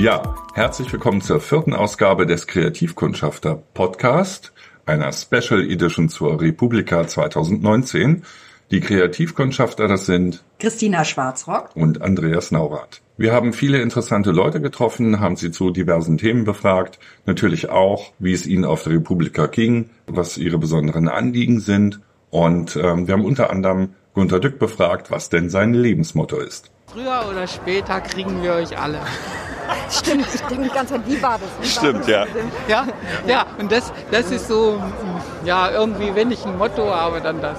Ja, herzlich willkommen zur vierten Ausgabe des Kreativkundschafter Podcast, einer Special Edition zur Republika 2019. Die Kreativkundschafter, das sind Christina Schwarzrock und Andreas Naurath. Wir haben viele interessante Leute getroffen, haben sie zu diversen Themen befragt, natürlich auch, wie es ihnen auf der Republika ging, was ihre besonderen Anliegen sind und ähm, wir haben unter anderem Gunter Dück befragt, was denn sein Lebensmotto ist. Früher oder später kriegen wir euch alle. Stimmt, ich denke die ganze Zeit, wie war das? Wie Stimmt, war ja. Ja, ja, und das, das ist so, ja, irgendwie, wenn ich ein Motto habe, dann das.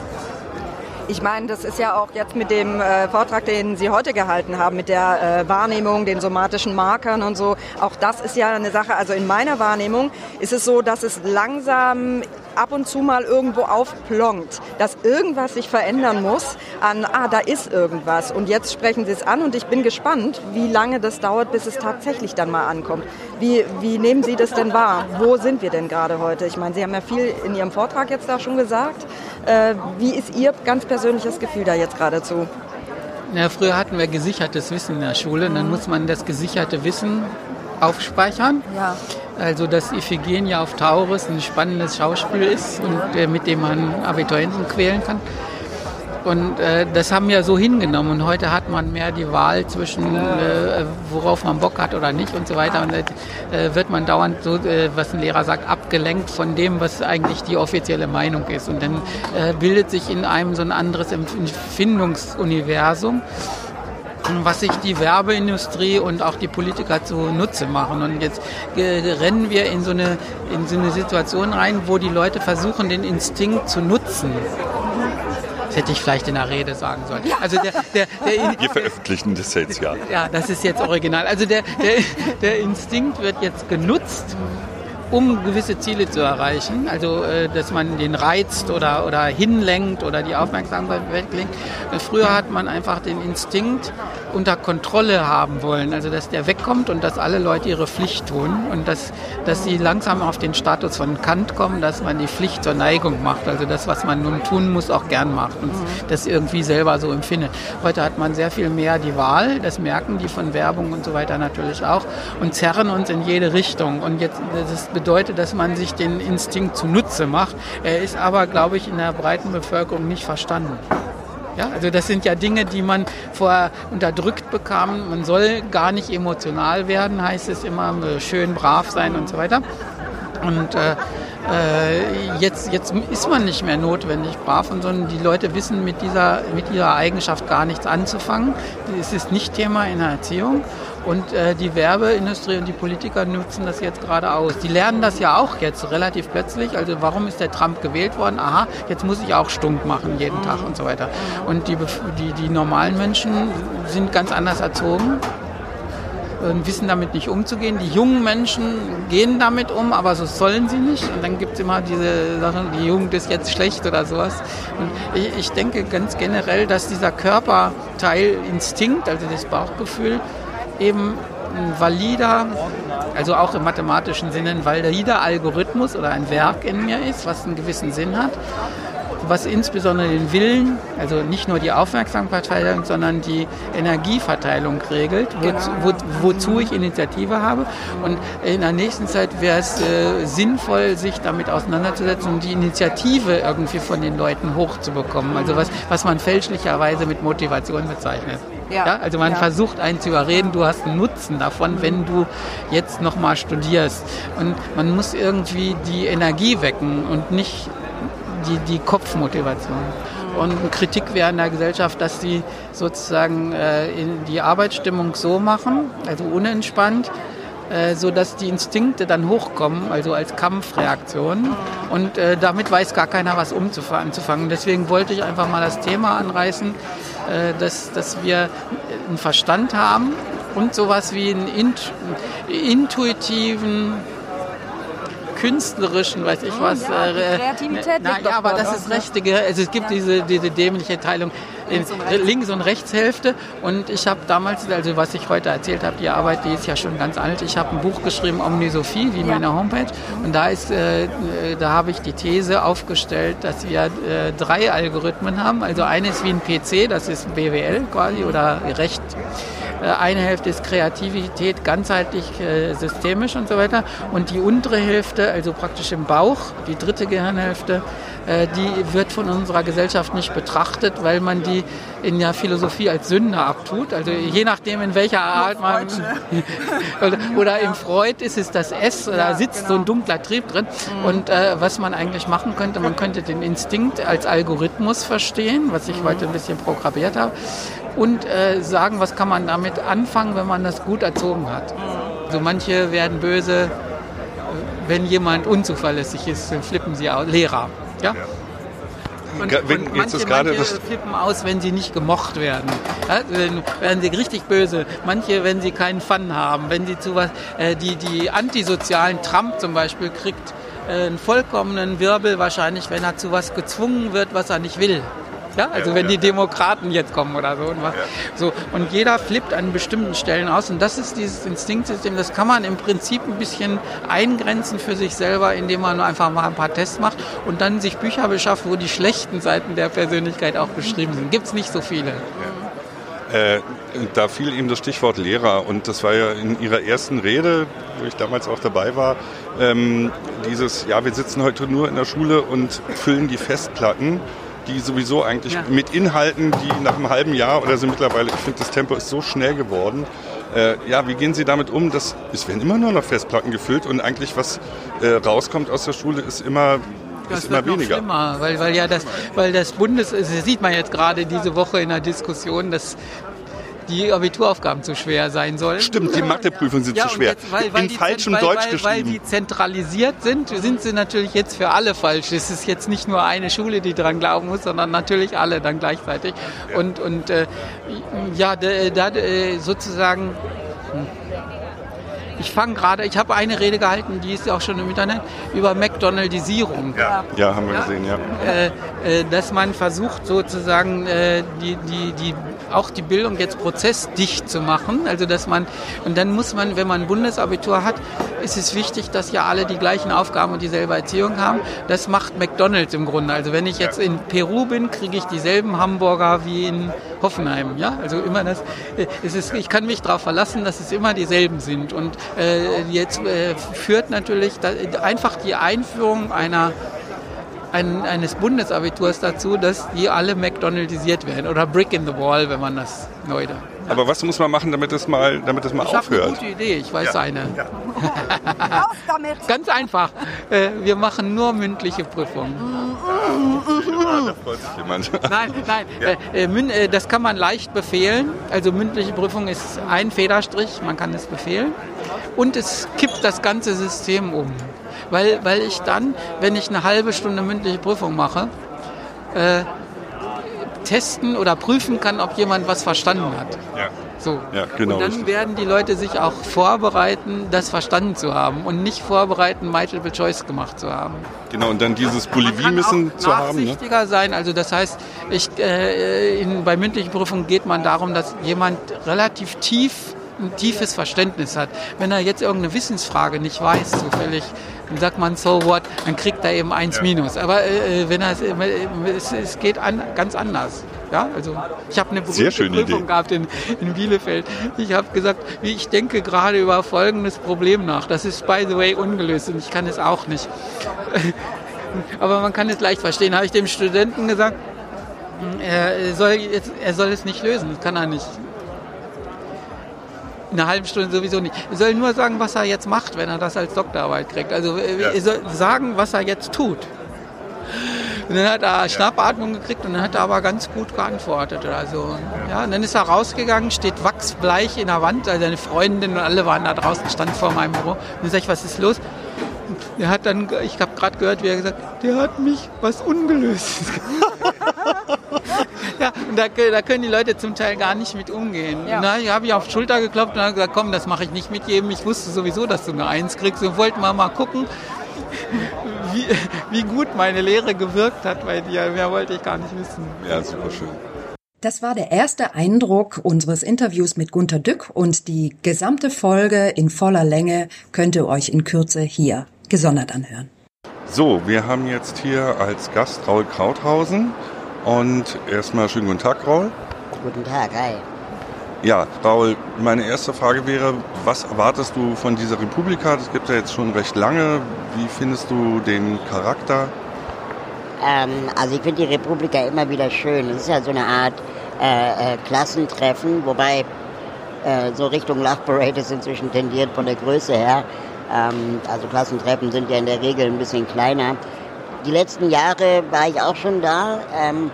Ich meine, das ist ja auch jetzt mit dem äh, Vortrag, den Sie heute gehalten haben, mit der äh, Wahrnehmung, den somatischen Markern und so. Auch das ist ja eine Sache. Also in meiner Wahrnehmung ist es so, dass es langsam ab und zu mal irgendwo aufplonkt, dass irgendwas sich verändern muss an, ah, da ist irgendwas. Und jetzt sprechen Sie es an und ich bin gespannt, wie lange das dauert, bis es tatsächlich dann mal ankommt. Wie, wie nehmen Sie das denn wahr? Wo sind wir denn gerade heute? Ich meine, Sie haben ja viel in Ihrem Vortrag jetzt da schon gesagt. Äh, wie ist Ihr ganz persönliches Gefühl da jetzt geradezu? Ja, früher hatten wir gesichertes Wissen in der Schule und dann muss man das gesicherte Wissen aufspeichern. Ja. Also dass Iphigenie auf Taurus ein spannendes Schauspiel ist und äh, mit dem man Abiturienten quälen kann. Und äh, das haben wir so hingenommen. Und heute hat man mehr die Wahl zwischen, äh, worauf man Bock hat oder nicht und so weiter. Und äh, wird man dauernd, so, äh, was ein Lehrer sagt, abgelenkt von dem, was eigentlich die offizielle Meinung ist. Und dann äh, bildet sich in einem so ein anderes Empfindungsuniversum was sich die Werbeindustrie und auch die Politiker zunutze machen. Und jetzt äh, rennen wir in so, eine, in so eine Situation rein, wo die Leute versuchen, den Instinkt zu nutzen. Das hätte ich vielleicht in der Rede sagen sollen. Also der, der, der Wir veröffentlichen das jetzt ja. Ja, das ist jetzt original. Also der, der, der Instinkt wird jetzt genutzt, um gewisse Ziele zu erreichen. Also, äh, dass man den reizt oder, oder hinlenkt oder die Aufmerksamkeit weglenkt. Früher hat man einfach den Instinkt unter Kontrolle haben wollen. Also, dass der wegkommt und dass alle Leute ihre Pflicht tun und dass, dass sie langsam auf den Status von Kant kommen, dass man die Pflicht zur Neigung macht. Also, das, was man nun tun muss, auch gern macht und das irgendwie selber so empfindet. Heute hat man sehr viel mehr die Wahl. Das merken die von Werbung und so weiter natürlich auch und zerren uns in jede Richtung. Und jetzt, das bedeutet, dass man sich den Instinkt zunutze macht. Er ist aber, glaube ich, in der breiten Bevölkerung nicht verstanden. Ja, also das sind ja Dinge, die man vorher unterdrückt bekam. Man soll gar nicht emotional werden, heißt es immer, schön brav sein und so weiter. Und äh, äh, jetzt, jetzt ist man nicht mehr notwendig brav, und, sondern die Leute wissen mit dieser, mit ihrer Eigenschaft gar nichts anzufangen. Es ist nicht Thema in der Erziehung. Und äh, die Werbeindustrie und die Politiker nutzen das jetzt gerade aus. Die lernen das ja auch jetzt relativ plötzlich. Also warum ist der Trump gewählt worden? Aha, jetzt muss ich auch stunk machen jeden Tag und so weiter. Und die, die, die normalen Menschen sind ganz anders erzogen und wissen damit nicht umzugehen. Die jungen Menschen gehen damit um, aber so sollen sie nicht. Und dann gibt es immer diese Sachen, die Jugend ist jetzt schlecht oder sowas. Und ich, ich denke ganz generell, dass dieser Körperteil Instinkt, also das Bauchgefühl, eben ein valider, also auch im mathematischen Sinne ein valider Algorithmus oder ein Werk in mir ist, was einen gewissen Sinn hat was insbesondere den Willen, also nicht nur die Aufmerksamkeitsverteilung, sondern die Energieverteilung regelt, wo, wo, wozu ich Initiative habe. Und in der nächsten Zeit wäre es äh, sinnvoll, sich damit auseinanderzusetzen und die Initiative irgendwie von den Leuten hochzubekommen. Also was, was man fälschlicherweise mit Motivation bezeichnet. Ja. ja. also man ja. versucht einen zu überreden, du hast einen Nutzen davon, wenn du jetzt nochmal studierst. Und man muss irgendwie die Energie wecken und nicht die, die Kopfmotivation. Und eine Kritik wäre in der Gesellschaft, dass sie sozusagen äh, die Arbeitsstimmung so machen, also unentspannt, äh, so dass die Instinkte dann hochkommen, also als Kampfreaktion. Und äh, damit weiß gar keiner, was anzufangen. Deswegen wollte ich einfach mal das Thema anreißen, äh, dass, dass wir einen Verstand haben und sowas wie einen int intuitiven künstlerischen, weiß ich was. Ja, äh, Kreativität. na, ja, aber das ist richtige. Also es gibt diese, diese dämliche Teilung links, und rechts. links und Rechtshälfte. Und ich habe damals, also was ich heute erzählt habe, die Arbeit, die ist ja schon ganz alt. Ich habe ein Buch geschrieben, Omnisophie, wie ja. meine Homepage. Und da ist, äh, da habe ich die These aufgestellt, dass wir äh, drei Algorithmen haben. Also eines wie ein PC, das ist BWL quasi oder Recht äh, eine Hälfte ist Kreativität, ganzheitlich, äh, systemisch und so weiter. Und die untere Hälfte, also praktisch im Bauch, die dritte Gehirnhälfte, äh, die wird von unserer Gesellschaft nicht betrachtet, weil man die in der Philosophie als Sünde abtut. Also je nachdem, in welcher Art man... oder, oder im Freud ist es das S, da sitzt so ein dunkler Trieb drin. Mhm. Und äh, was man eigentlich machen könnte, man könnte den Instinkt als Algorithmus verstehen, was ich mhm. heute ein bisschen programmiert habe und äh, sagen, was kann man damit anfangen, wenn man das gut erzogen hat. Also manche werden böse, wenn jemand unzuverlässig ist, flippen sie aus. Lehrer. Ja? Und, wenn, und manche, manche flippen aus, wenn sie nicht gemocht werden. Ja, werden sie richtig böse. Manche, wenn sie keinen Fun haben, wenn sie zu was, äh, die, die antisozialen Trump zum Beispiel kriegt äh, einen vollkommenen Wirbel wahrscheinlich, wenn er zu was gezwungen wird, was er nicht will. Ja, also ja, wenn ja, die Demokraten jetzt kommen oder so und was. So und jeder flippt an bestimmten Stellen aus und das ist dieses Instinktsystem. Das kann man im Prinzip ein bisschen eingrenzen für sich selber, indem man einfach mal ein paar Tests macht und dann sich Bücher beschafft, wo die schlechten Seiten der Persönlichkeit auch beschrieben sind. Gibt es nicht so viele. Äh, da fiel ihm das Stichwort Lehrer und das war ja in Ihrer ersten Rede, wo ich damals auch dabei war, ähm, dieses, ja, wir sitzen heute nur in der Schule und füllen die Festplatten die sowieso eigentlich ja. mit Inhalten, die nach einem halben Jahr oder so mittlerweile, ich finde, das Tempo ist so schnell geworden. Äh, ja, wie gehen Sie damit um? Das, es werden immer nur noch Festplatten gefüllt und eigentlich was äh, rauskommt aus der Schule ist immer das ist immer weniger. Schlimmer, weil, weil ja das, weil das Bundes, das sieht man jetzt gerade diese Woche in der Diskussion, dass die Abituraufgaben zu schwer sein sollen. Stimmt, die Matheprüfungen sind ja, zu schwer. Jetzt, weil, weil In falschem weil, Deutsch weil, geschrieben. Weil die zentralisiert sind, sind sie natürlich jetzt für alle falsch. Es ist jetzt nicht nur eine Schule, die dran glauben muss, sondern natürlich alle dann gleichzeitig. Ja. Und, und äh, ja, da, da sozusagen... Hm ich fange gerade, ich habe eine Rede gehalten, die ist ja auch schon im Internet, über McDonaldisierung. Ja, ja haben wir ja. gesehen, ja. Äh, äh, dass man versucht sozusagen äh, die, die, die, auch die Bildung jetzt prozessdicht zu machen. Also dass man, und dann muss man, wenn man ein Bundesabitur hat, ist es wichtig, dass ja alle die gleichen Aufgaben und dieselbe Erziehung haben. Das macht McDonalds im Grunde. Also wenn ich jetzt in Peru bin, kriege ich dieselben Hamburger wie in Hoffenheim. Ja? Also immer das, äh, es ist, ich kann mich darauf verlassen, dass es immer dieselben sind. Und äh, jetzt äh, führt natürlich da, einfach die Einführung einer ein, eines Bundesabiturs dazu, dass die alle McDonaldisiert werden oder Brick in the Wall, wenn man das neu da. Ja. Aber was muss man machen, damit das mal, damit das mal ich aufhört? eine gute Idee, ich weiß ja. eine. Ja. damit! Ganz einfach. Äh, wir machen nur mündliche Prüfungen. Ja, da freut sich jemand. Nein, nein. Äh, äh, das kann man leicht befehlen. Also mündliche Prüfung ist ein Federstrich, man kann es befehlen. Und es kippt das ganze System um weil, weil ich dann, wenn ich eine halbe Stunde mündliche Prüfung mache, äh, testen oder prüfen kann, ob jemand was verstanden hat. Ja. So. Ja, genau. Und dann werden die Leute sich auch vorbereiten, das verstanden zu haben und nicht vorbereiten, Multiple Choice gemacht zu haben. Genau, und dann dieses Polyvie-Missen zu haben. Ne? Nachsichtiger sein, also das heißt, ich, äh, in, bei mündlichen Prüfungen geht man darum, dass jemand relativ tief ein tiefes Verständnis hat. Wenn er jetzt irgendeine Wissensfrage nicht weiß, zufällig, dann sagt man so what, dann kriegt er eben eins ja. minus. Aber äh, äh wenn er äh, es, es geht an, ganz anders. Ja, also ich habe eine berühmte Prüfung Idee. gehabt in, in Bielefeld. Ich habe gesagt, wie ich denke gerade über folgendes Problem nach. Das ist by the way ungelöst und ich kann es auch nicht. Aber man kann es leicht verstehen. Habe ich dem Studenten gesagt, er soll, jetzt, er soll es nicht lösen. Das kann er nicht. In einer halben Stunde sowieso nicht. Er soll nur sagen, was er jetzt macht, wenn er das als Doktorarbeit kriegt. Also ja. er soll sagen, was er jetzt tut. Und dann hat er Schnappatmung gekriegt und dann hat er aber ganz gut geantwortet. Also, ja, und dann ist er rausgegangen, steht wachsbleich in der Wand, also seine Freundin und alle waren da draußen, standen vor meinem Büro. Und dann sag ich, was ist los? Der hat dann, ich habe gerade gehört, wie er gesagt, der hat mich was ungelöst. Ja, und da, da, können die Leute zum Teil gar nicht mit umgehen. Ja. Da habe ich auf die Schulter geklopft und habe gesagt, komm, das mache ich nicht mit jedem. Ich wusste sowieso, dass du eine Eins kriegst und wollten mal mal gucken, wie, wie gut meine Lehre gewirkt hat bei dir. Mehr wollte ich gar nicht wissen. Ja, super schön. Das war der erste Eindruck unseres Interviews mit Gunter Dück und die gesamte Folge in voller Länge könnt ihr euch in Kürze hier gesondert anhören. So, wir haben jetzt hier als Gast Raul Krauthausen und erstmal schönen guten Tag, Raul. Guten Tag, hi. Ja, Raul, meine erste Frage wäre, was erwartest du von dieser Republika? Das gibt ja jetzt schon recht lange. Wie findest du den Charakter? Ähm, also ich finde die Republika immer wieder schön. Es ist ja so eine Art äh, äh, Klassentreffen, wobei äh, so Richtung Love Parade ist inzwischen tendiert von der Größe her. Ähm, also Klassentreffen sind ja in der Regel ein bisschen kleiner. Die letzten Jahre war ich auch schon da ähm,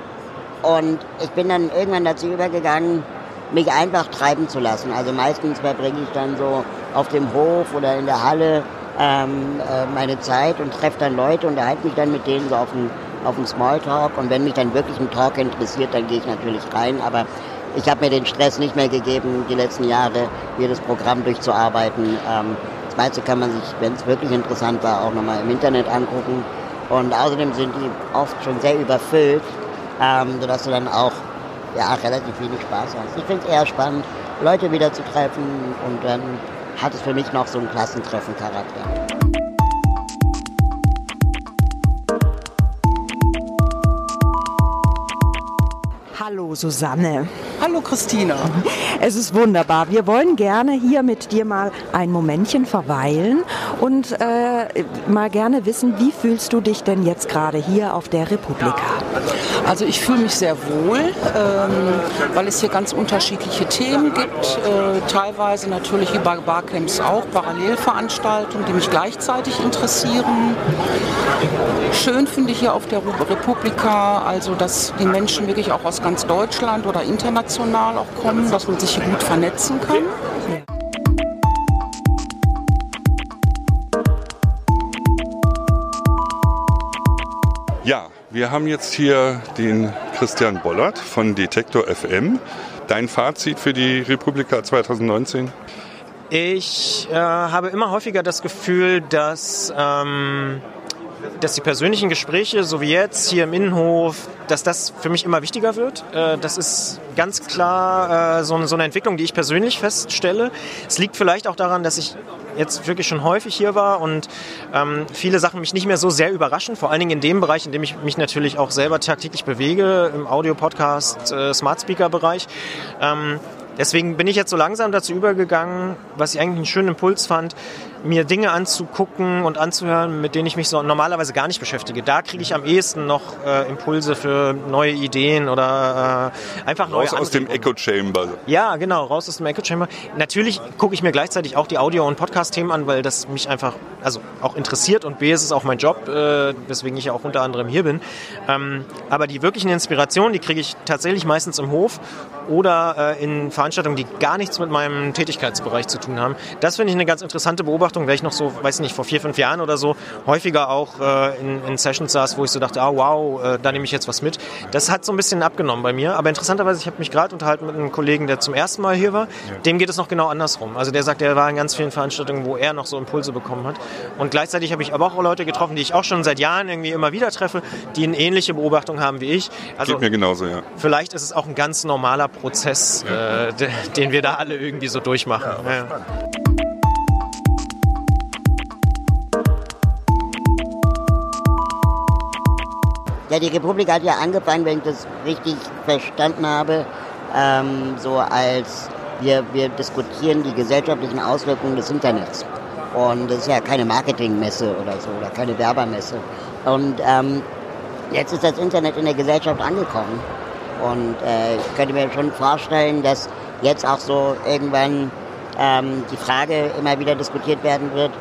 und ich bin dann irgendwann dazu übergegangen, mich einfach treiben zu lassen. Also meistens verbringe ich dann so auf dem Hof oder in der Halle ähm, äh, meine Zeit und treffe dann Leute, unterhalte mich dann mit denen so auf dem auf den Smalltalk und wenn mich dann wirklich ein Talk interessiert, dann gehe ich natürlich rein, aber ich habe mir den Stress nicht mehr gegeben, die letzten Jahre jedes Programm durchzuarbeiten. Ähm, das meiste kann man sich, wenn es wirklich interessant war, auch nochmal im Internet angucken und außerdem sind die oft schon sehr überfüllt, ähm, sodass du dann auch ja, relativ wenig Spaß hast. Ich finde es eher spannend, Leute wieder zu treffen und dann hat es für mich noch so einen Klassentreffen-Charakter. Hallo Susanne. Hallo Christina. Es ist wunderbar. Wir wollen gerne hier mit dir mal ein Momentchen verweilen und äh, mal gerne wissen, wie fühlst du dich denn jetzt gerade hier auf der Republika? Also ich fühle mich sehr wohl, ähm, weil es hier ganz unterschiedliche Themen gibt. Äh, teilweise natürlich wie bei Barcamps auch Parallelveranstaltungen, die mich gleichzeitig interessieren. Schön finde ich hier auf der Republika, also dass die Menschen wirklich auch aus ganz Deutschland oder international auch kommen, dass man sich hier gut vernetzen kann. Ja, wir haben jetzt hier den Christian Bollert von Detektor FM. Dein Fazit für die Republika 2019? Ich äh, habe immer häufiger das Gefühl, dass ähm, dass die persönlichen Gespräche, so wie jetzt hier im Innenhof, dass das für mich immer wichtiger wird. Äh, das ist ganz klar äh, so eine Entwicklung, die ich persönlich feststelle. Es liegt vielleicht auch daran, dass ich jetzt wirklich schon häufig hier war und ähm, viele Sachen mich nicht mehr so sehr überraschen, vor allen Dingen in dem Bereich, in dem ich mich natürlich auch selber tagtäglich bewege, im Audio-Podcast, äh, Smart Speaker-Bereich. Ähm, deswegen bin ich jetzt so langsam dazu übergegangen, was ich eigentlich einen schönen Impuls fand, mir Dinge anzugucken und anzuhören, mit denen ich mich so normalerweise gar nicht beschäftige. Da kriege ich am ehesten noch äh, Impulse für neue Ideen oder äh, einfach raus aus dem Echo Chamber. Ja, genau, raus aus dem Echo Chamber. Natürlich gucke ich mir gleichzeitig auch die Audio- und Podcast-Themen an, weil das mich einfach also auch interessiert und B ist es auch mein Job, äh, weswegen ich ja auch unter anderem hier bin. Ähm, aber die wirklichen Inspirationen, die kriege ich tatsächlich meistens im Hof oder äh, in Veranstaltungen, die gar nichts mit meinem Tätigkeitsbereich zu tun haben. Das finde ich eine ganz interessante Beobachtung, weil ich noch so, weiß nicht, vor vier, fünf Jahren oder so häufiger auch äh, in, in, Sessions saß, wo ich so dachte, ah wow, äh, da nehme ich jetzt was mit. Das hat so ein bisschen abgenommen bei mir. Aber interessanterweise, ich habe mich gerade unterhalten mit einem Kollegen, der zum ersten Mal hier war. Ja. Dem geht es noch genau andersrum. Also der sagt, er war in ganz vielen Veranstaltungen, wo er noch so Impulse bekommen hat. Und gleichzeitig habe ich aber auch Leute getroffen, die ich auch schon seit Jahren irgendwie immer wieder treffe, die eine ähnliche Beobachtung haben wie ich. Also Geht mir genauso, ja. Vielleicht ist es auch ein ganz normaler Prozess, ja. äh, den wir da alle irgendwie so durchmachen. Ja, Ja, die Republik hat ja angefangen, wenn ich das richtig verstanden habe, ähm, so als wir, wir diskutieren die gesellschaftlichen Auswirkungen des Internets. Und das ist ja keine Marketingmesse oder so oder keine Werbermesse. Und ähm, jetzt ist das Internet in der Gesellschaft angekommen. Und äh, ich könnte mir schon vorstellen, dass jetzt auch so irgendwann ähm, die Frage immer wieder diskutiert werden wird,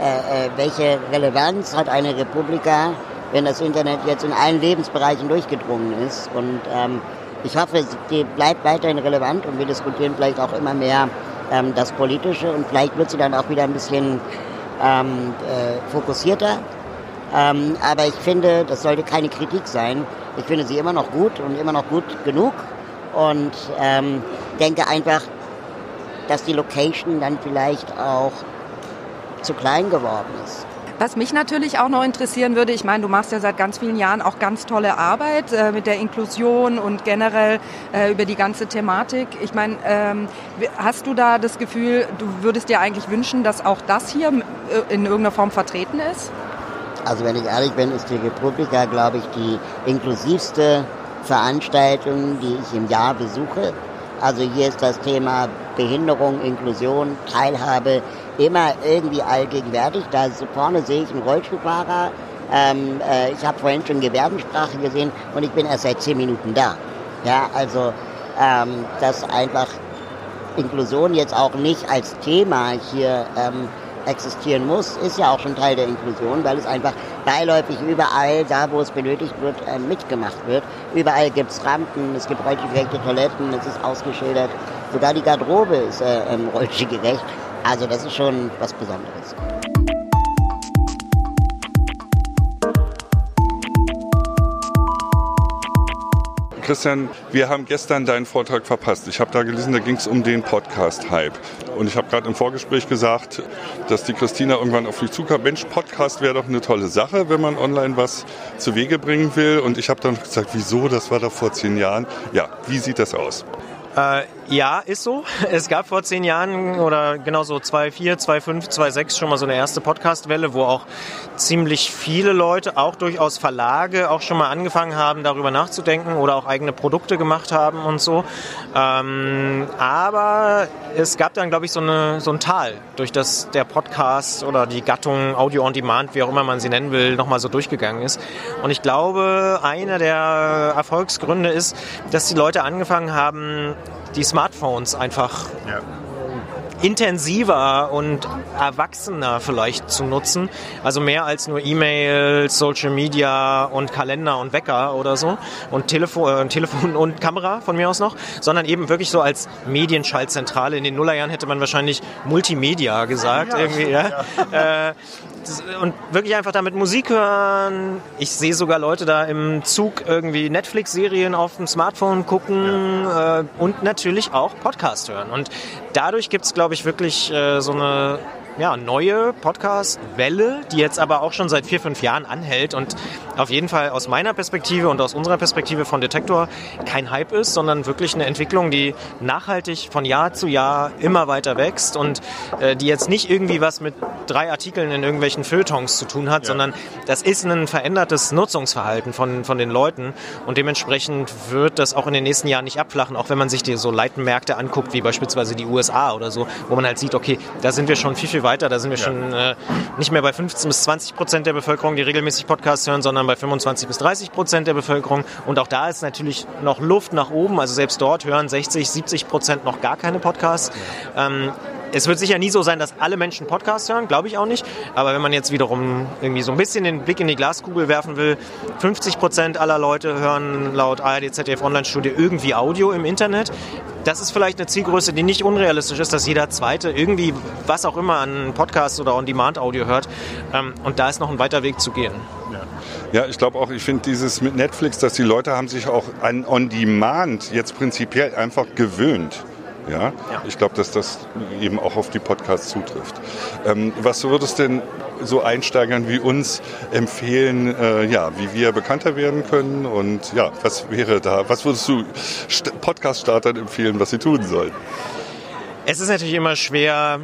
äh, äh, welche Relevanz hat eine Republika wenn das Internet jetzt in allen Lebensbereichen durchgedrungen ist. Und ähm, ich hoffe, die bleibt weiterhin relevant und wir diskutieren vielleicht auch immer mehr ähm, das Politische und vielleicht wird sie dann auch wieder ein bisschen ähm, äh, fokussierter. Ähm, aber ich finde, das sollte keine Kritik sein. Ich finde sie immer noch gut und immer noch gut genug und ähm, denke einfach, dass die Location dann vielleicht auch zu klein geworden ist. Was mich natürlich auch noch interessieren würde, ich meine, du machst ja seit ganz vielen Jahren auch ganz tolle Arbeit äh, mit der Inklusion und generell äh, über die ganze Thematik. Ich meine, ähm, hast du da das Gefühl, du würdest dir eigentlich wünschen, dass auch das hier äh, in irgendeiner Form vertreten ist? Also wenn ich ehrlich bin, ist die Republika, glaube ich, die inklusivste Veranstaltung, die ich im Jahr besuche. Also hier ist das Thema Behinderung, Inklusion, Teilhabe immer irgendwie allgegenwärtig. Da vorne sehe ich einen Rollstuhlfahrer. Ähm, äh, ich habe vorhin schon Gebärdensprache gesehen und ich bin erst seit zehn Minuten da. Ja, also ähm, dass einfach Inklusion jetzt auch nicht als Thema hier ähm, existieren muss, ist ja auch schon Teil der Inklusion, weil es einfach beiläufig überall, da wo es benötigt wird, äh, mitgemacht wird. Überall gibt es Rampen, es gibt rollstuhlgerechte Toiletten, es ist ausgeschildert. Sogar die Garderobe ist äh, ähm, rollstuhlgerecht. Also das ist schon was Besonderes. Christian, wir haben gestern deinen Vortrag verpasst. Ich habe da gelesen, da ging es um den Podcast-Hype. Und ich habe gerade im Vorgespräch gesagt, dass die Christina irgendwann auf mich zukam. Mensch, Podcast wäre doch eine tolle Sache, wenn man online was zu Wege bringen will. Und ich habe dann gesagt, wieso? Das war doch vor zehn Jahren. Ja, wie sieht das aus? Ja, ist so. Es gab vor zehn Jahren oder genauso 2.4, 2.5, 2.6 schon mal so eine erste Podcast-Welle, wo auch ziemlich viele Leute, auch durchaus Verlage, auch schon mal angefangen haben, darüber nachzudenken oder auch eigene Produkte gemacht haben und so. Ähm, aber es gab dann, glaube ich, so, eine, so ein Tal, durch das der Podcast oder die Gattung Audio on Demand, wie auch immer man sie nennen will, nochmal so durchgegangen ist. Und ich glaube, einer der Erfolgsgründe ist, dass die Leute angefangen haben, die Smartphones einfach ja intensiver und erwachsener vielleicht zu nutzen. Also mehr als nur E-Mail, Social Media und Kalender und Wecker oder so und Telefon, äh, Telefon und Kamera von mir aus noch, sondern eben wirklich so als Medienschaltzentrale. In den Nullerjahren hätte man wahrscheinlich Multimedia gesagt. Ja, irgendwie, ja. Äh, und wirklich einfach damit Musik hören. Ich sehe sogar Leute da im Zug irgendwie Netflix-Serien auf dem Smartphone gucken ja. äh, und natürlich auch Podcast hören. Und dadurch gibt es, glaube ich, wirklich äh, so eine ja, neue Podcast-Welle, die jetzt aber auch schon seit vier, fünf Jahren anhält und auf jeden Fall aus meiner Perspektive und aus unserer Perspektive von Detektor kein Hype ist, sondern wirklich eine Entwicklung, die nachhaltig von Jahr zu Jahr immer weiter wächst und äh, die jetzt nicht irgendwie was mit drei Artikeln in irgendwelchen Feuilletons zu tun hat, ja. sondern das ist ein verändertes Nutzungsverhalten von, von den Leuten und dementsprechend wird das auch in den nächsten Jahren nicht abflachen, auch wenn man sich die so Leitenmärkte anguckt, wie beispielsweise die USA oder so, wo man halt sieht, okay, da sind wir schon viel, viel weiter. Da sind wir ja. schon äh, nicht mehr bei 15 bis 20 Prozent der Bevölkerung, die regelmäßig Podcasts hören, sondern bei 25 bis 30 Prozent der Bevölkerung. Und auch da ist natürlich noch Luft nach oben. Also selbst dort hören 60, 70 Prozent noch gar keine Podcasts. Ja. Ähm, es wird sicher nie so sein, dass alle Menschen Podcasts hören, glaube ich auch nicht. Aber wenn man jetzt wiederum irgendwie so ein bisschen den Blick in die Glaskugel werfen will, 50 Prozent aller Leute hören laut ARD, ZDF Online-Studie irgendwie Audio im Internet. Das ist vielleicht eine Zielgröße, die nicht unrealistisch ist, dass jeder Zweite irgendwie was auch immer an Podcasts oder On-Demand-Audio hört. Ähm, und da ist noch ein weiter Weg zu gehen. Ja, ich glaube auch, ich finde dieses mit Netflix, dass die Leute haben sich auch an On-Demand jetzt prinzipiell einfach gewöhnt. Ja, ja. ich glaube, dass das eben auch auf die Podcasts zutrifft. Ähm, was würdest denn so Einsteigern wie uns empfehlen, äh, ja, wie wir bekannter werden können und ja, was wäre da, was würdest du Podcast-Startern empfehlen, was sie tun sollen? Es ist natürlich immer schwer,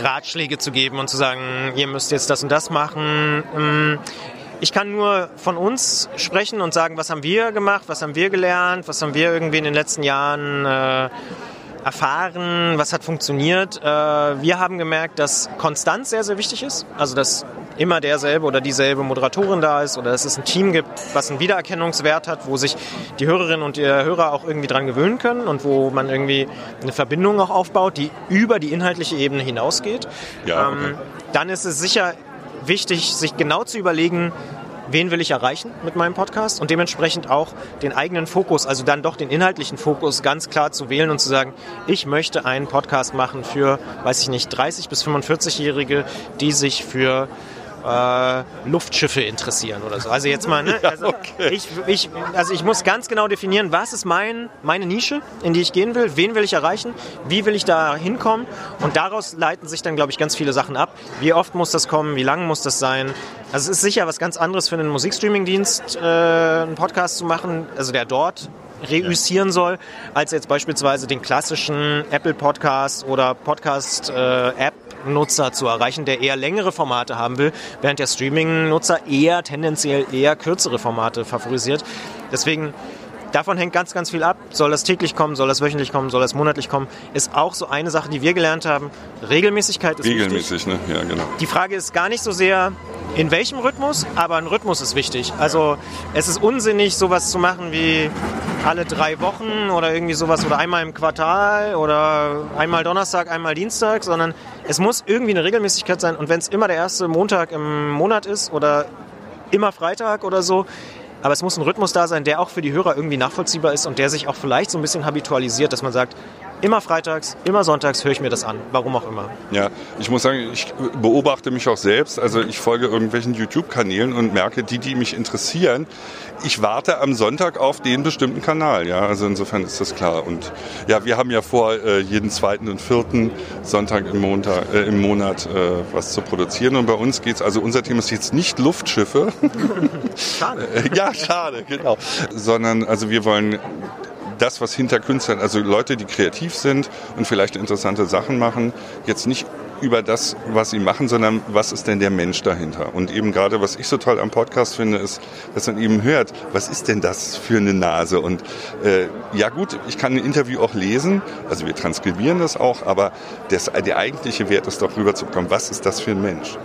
Ratschläge zu geben und zu sagen, ihr müsst jetzt das und das machen. Ähm, ich kann nur von uns sprechen und sagen, was haben wir gemacht, was haben wir gelernt, was haben wir irgendwie in den letzten Jahren äh, erfahren, was hat funktioniert. Äh, wir haben gemerkt, dass Konstanz sehr, sehr wichtig ist. Also, dass immer derselbe oder dieselbe Moderatorin da ist oder dass es ein Team gibt, was einen Wiedererkennungswert hat, wo sich die Hörerinnen und der Hörer auch irgendwie dran gewöhnen können und wo man irgendwie eine Verbindung auch aufbaut, die über die inhaltliche Ebene hinausgeht. Ja, okay. ähm, dann ist es sicher wichtig, sich genau zu überlegen, wen will ich erreichen mit meinem Podcast? Und dementsprechend auch den eigenen Fokus, also dann doch den inhaltlichen Fokus ganz klar zu wählen und zu sagen, ich möchte einen Podcast machen für, weiß ich nicht, 30 bis 45-Jährige, die sich für äh, Luftschiffe interessieren oder so. Also jetzt mal, ne? Also, okay. ich, ich, also ich muss ganz genau definieren, was ist mein, meine Nische, in die ich gehen will, wen will ich erreichen, wie will ich da hinkommen und daraus leiten sich dann, glaube ich, ganz viele Sachen ab. Wie oft muss das kommen, wie lang muss das sein? Also es ist sicher was ganz anderes für einen Musikstreaming-Dienst, äh, einen Podcast zu machen, also der dort reüssieren soll, als jetzt beispielsweise den klassischen Apple Podcast oder Podcast äh, App Nutzer zu erreichen, der eher längere Formate haben will, während der Streaming-Nutzer eher tendenziell eher kürzere Formate favorisiert. Deswegen Davon hängt ganz, ganz viel ab. Soll das täglich kommen, soll das wöchentlich kommen, soll das monatlich kommen? Ist auch so eine Sache, die wir gelernt haben. Regelmäßigkeit ist Regelmäßig, wichtig. ne? Ja, genau. Die Frage ist gar nicht so sehr, in welchem Rhythmus, aber ein Rhythmus ist wichtig. Also es ist unsinnig, sowas zu machen wie alle drei Wochen oder irgendwie sowas oder einmal im Quartal oder einmal Donnerstag, einmal Dienstag, sondern es muss irgendwie eine Regelmäßigkeit sein. Und wenn es immer der erste Montag im Monat ist oder immer Freitag oder so, aber es muss ein Rhythmus da sein, der auch für die Hörer irgendwie nachvollziehbar ist und der sich auch vielleicht so ein bisschen habitualisiert, dass man sagt, immer freitags, immer sonntags höre ich mir das an, warum auch immer. Ja, ich muss sagen, ich beobachte mich auch selbst. Also ich folge irgendwelchen YouTube-Kanälen und merke, die, die mich interessieren, ich warte am Sonntag auf den bestimmten Kanal. Ja, also insofern ist das klar. Und ja, wir haben ja vor, äh, jeden zweiten und vierten Sonntag im, Montag, äh, im Monat äh, was zu produzieren. Und bei uns geht's also unser Thema ist jetzt nicht Luftschiffe. Schade. ja, schade, genau. Sondern also wir wollen das, was hinter Künstlern, also Leute, die kreativ sind und vielleicht interessante Sachen machen, jetzt nicht über das, was sie machen, sondern was ist denn der Mensch dahinter? Und eben gerade, was ich so toll am Podcast finde, ist, dass man eben hört, was ist denn das für eine Nase? Und äh, ja gut, ich kann ein Interview auch lesen, also wir transkribieren das auch, aber das, der eigentliche Wert ist doch rüberzukommen, was ist das für ein Mensch?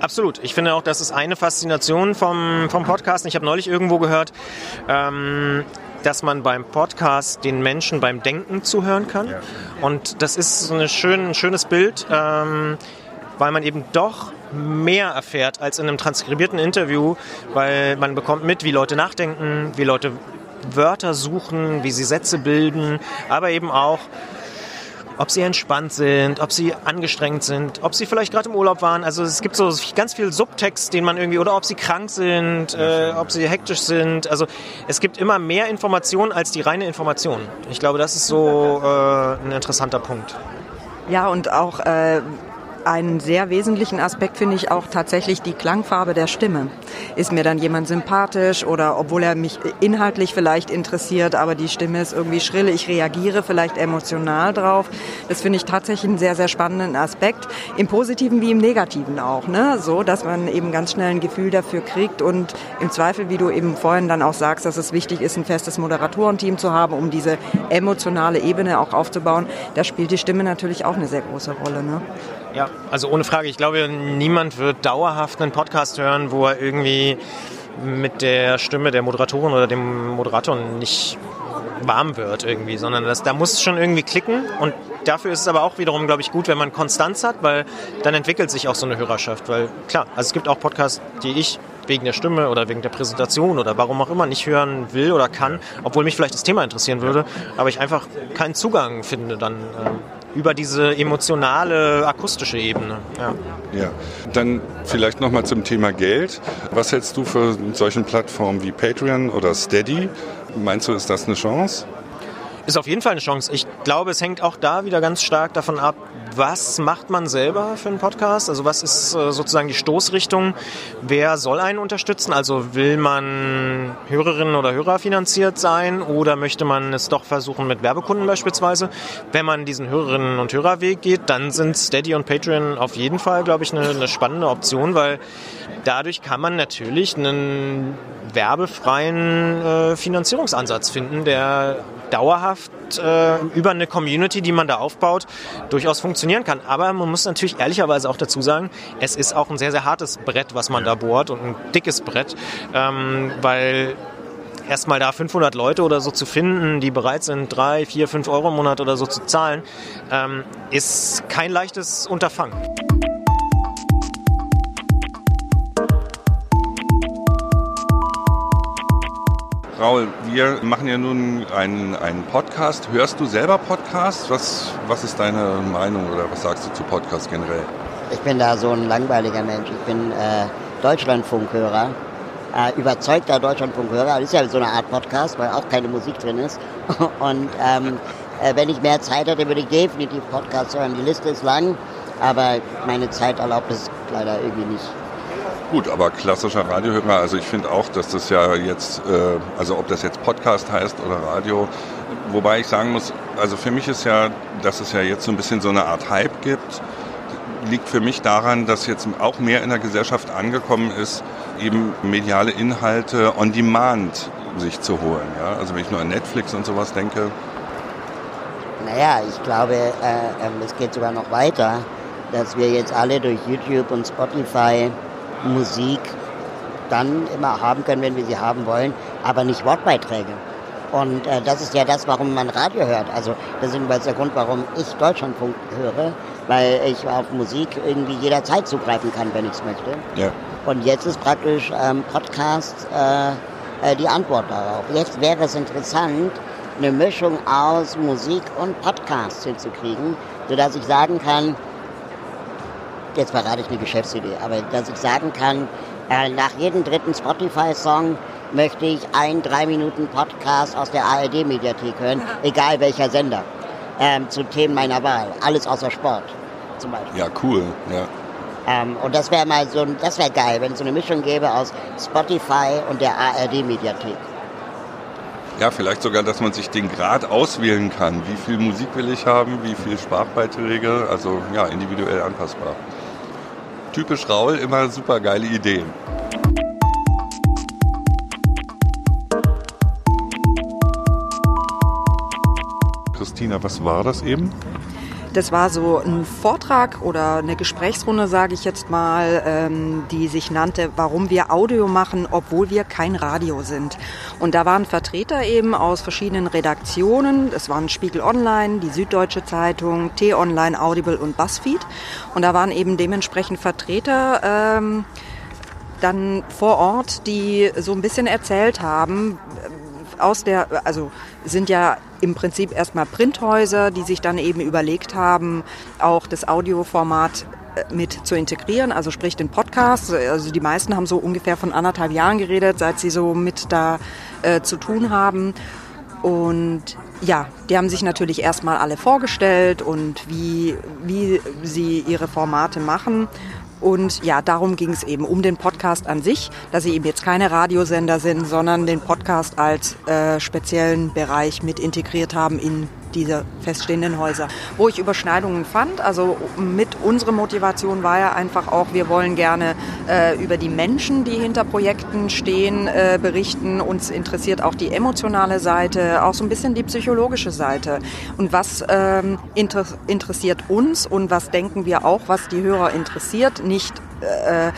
Absolut. Ich finde auch, das ist eine Faszination vom, vom Podcast. Ich habe neulich irgendwo gehört, ähm, dass man beim Podcast den Menschen beim Denken zuhören kann. Und das ist so eine schön, ein schönes Bild, ähm, weil man eben doch mehr erfährt als in einem transkribierten Interview, weil man bekommt mit, wie Leute nachdenken, wie Leute Wörter suchen, wie sie Sätze bilden, aber eben auch, ob sie entspannt sind, ob sie angestrengt sind, ob sie vielleicht gerade im Urlaub waren. Also es gibt so ganz viel Subtext, den man irgendwie, oder ob sie krank sind, äh, ob sie hektisch sind. Also es gibt immer mehr Informationen als die reine Information. Ich glaube, das ist so äh, ein interessanter Punkt. Ja, und auch äh, einen sehr wesentlichen Aspekt finde ich auch tatsächlich die Klangfarbe der Stimme. Ist mir dann jemand sympathisch oder obwohl er mich inhaltlich vielleicht interessiert, aber die Stimme ist irgendwie schrill, ich reagiere vielleicht emotional drauf. Das finde ich tatsächlich einen sehr, sehr spannenden Aspekt. Im Positiven wie im Negativen auch, ne? So, dass man eben ganz schnell ein Gefühl dafür kriegt und im Zweifel, wie du eben vorhin dann auch sagst, dass es wichtig ist, ein festes Moderatorenteam zu haben, um diese emotionale Ebene auch aufzubauen. Da spielt die Stimme natürlich auch eine sehr große Rolle, ne? Ja, also ohne Frage. Ich glaube, niemand wird dauerhaft einen Podcast hören, wo er irgendwie mit der Stimme der Moderatorin oder dem Moderator nicht warm wird irgendwie, sondern das, da muss es schon irgendwie klicken und dafür ist es aber auch wiederum, glaube ich, gut, wenn man Konstanz hat, weil dann entwickelt sich auch so eine Hörerschaft, weil klar, also es gibt auch Podcasts, die ich wegen der Stimme oder wegen der Präsentation oder warum auch immer nicht hören will oder kann, obwohl mich vielleicht das Thema interessieren würde, aber ich einfach keinen Zugang finde dann äh, über diese emotionale, akustische Ebene. Ja. Ja, dann vielleicht nochmal zum Thema Geld. Was hältst du für solchen Plattformen wie Patreon oder Steady? Meinst du, ist das eine Chance? Ist auf jeden Fall eine Chance. Ich glaube, es hängt auch da wieder ganz stark davon ab, was macht man selber für einen Podcast? Also was ist äh, sozusagen die Stoßrichtung? Wer soll einen unterstützen? Also will man Hörerinnen oder Hörer finanziert sein oder möchte man es doch versuchen mit Werbekunden beispielsweise? Wenn man diesen Hörerinnen und Hörerweg geht, dann sind Steady und Patreon auf jeden Fall, glaube ich, eine, eine spannende Option, weil dadurch kann man natürlich einen werbefreien äh, Finanzierungsansatz finden, der dauerhaft äh, über eine Community, die man da aufbaut, durchaus funktionieren kann. Aber man muss natürlich ehrlicherweise auch dazu sagen, es ist auch ein sehr, sehr hartes Brett, was man da bohrt und ein dickes Brett, ähm, weil erstmal da 500 Leute oder so zu finden, die bereit sind, 3, 4, 5 Euro im Monat oder so zu zahlen, ähm, ist kein leichtes Unterfangen. Raul, wir machen ja nun einen, einen Podcast. Hörst du selber Podcasts? Was, was ist deine Meinung oder was sagst du zu Podcasts generell? ich bin da so ein langweiliger Mensch. Ich bin äh, Deutschlandfunkhörer, äh, überzeugter Deutschlandfunkhörer. Das ist ja so eine Art Podcast, weil auch keine Musik drin ist. Und ähm, äh, wenn ich mehr Zeit hätte, würde ich definitiv Podcasts hören. Die Liste ist lang, aber meine Zeit erlaubt es leider irgendwie nicht. Gut, aber klassischer Radiohörer, also ich finde auch, dass das ja jetzt, äh, also ob das jetzt Podcast heißt oder Radio, wobei ich sagen muss, also für mich ist ja, dass es ja jetzt so ein bisschen so eine Art Hype gibt, liegt für mich daran, dass jetzt auch mehr in der Gesellschaft angekommen ist, eben mediale Inhalte on demand sich zu holen. Ja? Also wenn ich nur an Netflix und sowas denke. Naja, ich glaube, äh, äh, es geht sogar noch weiter, dass wir jetzt alle durch YouTube und Spotify Musik dann immer haben können, wenn wir sie haben wollen, aber nicht Wortbeiträge. Und äh, das ist ja das, warum man Radio hört. Also das ist der Grund, warum ich Deutschlandfunk höre, weil ich auf Musik irgendwie jederzeit zugreifen kann, wenn ich es möchte. Ja. Und jetzt ist praktisch ähm, Podcast äh, äh, die Antwort darauf. Jetzt wäre es interessant, eine Mischung aus Musik und Podcast hinzukriegen, sodass ich sagen kann, jetzt verrate ich eine Geschäftsidee, aber dass ich sagen kann, äh, nach jedem dritten Spotify-Song möchte ich einen drei Minuten Podcast aus der ARD-Mediathek hören, egal welcher Sender, ähm, zu Themen meiner Wahl. Alles außer Sport zum Beispiel. Ja, cool. Ja. Ähm, und das wäre mal so, das wäre geil, wenn es so eine Mischung gäbe aus Spotify und der ARD-Mediathek. Ja, vielleicht sogar, dass man sich den Grad auswählen kann. Wie viel Musik will ich haben, wie viel Sprachbeiträge, also ja, individuell anpassbar typisch Raul, immer super geile Ideen. Christina, was war das eben? Das war so ein Vortrag oder eine Gesprächsrunde, sage ich jetzt mal, ähm, die sich nannte, warum wir Audio machen, obwohl wir kein Radio sind. Und da waren Vertreter eben aus verschiedenen Redaktionen. Es waren Spiegel Online, die Süddeutsche Zeitung, T-Online, Audible und Buzzfeed. Und da waren eben dementsprechend Vertreter ähm, dann vor Ort, die so ein bisschen erzählt haben, aus der, also sind ja im Prinzip erstmal Printhäuser, die sich dann eben überlegt haben, auch das Audioformat äh, mit zu integrieren, also sprich den Podcast. Also die meisten haben so ungefähr von anderthalb Jahren geredet, seit sie so mit da äh, zu tun haben. Und ja, die haben sich natürlich erstmal alle vorgestellt und wie, wie sie ihre Formate machen. Und ja, darum ging es eben um den Podcast an sich, dass sie eben jetzt keine Radiosender sind, sondern den Podcast als äh, speziellen Bereich mit integriert haben in diese feststehenden Häuser. Wo ich Überschneidungen fand, also mit unserer Motivation war ja einfach auch, wir wollen gerne äh, über die Menschen, die hinter Projekten stehen, äh, berichten. Uns interessiert auch die emotionale Seite, auch so ein bisschen die psychologische Seite. Und was ähm, inter interessiert uns und was denken wir auch, was die Hörer interessiert, nicht äh,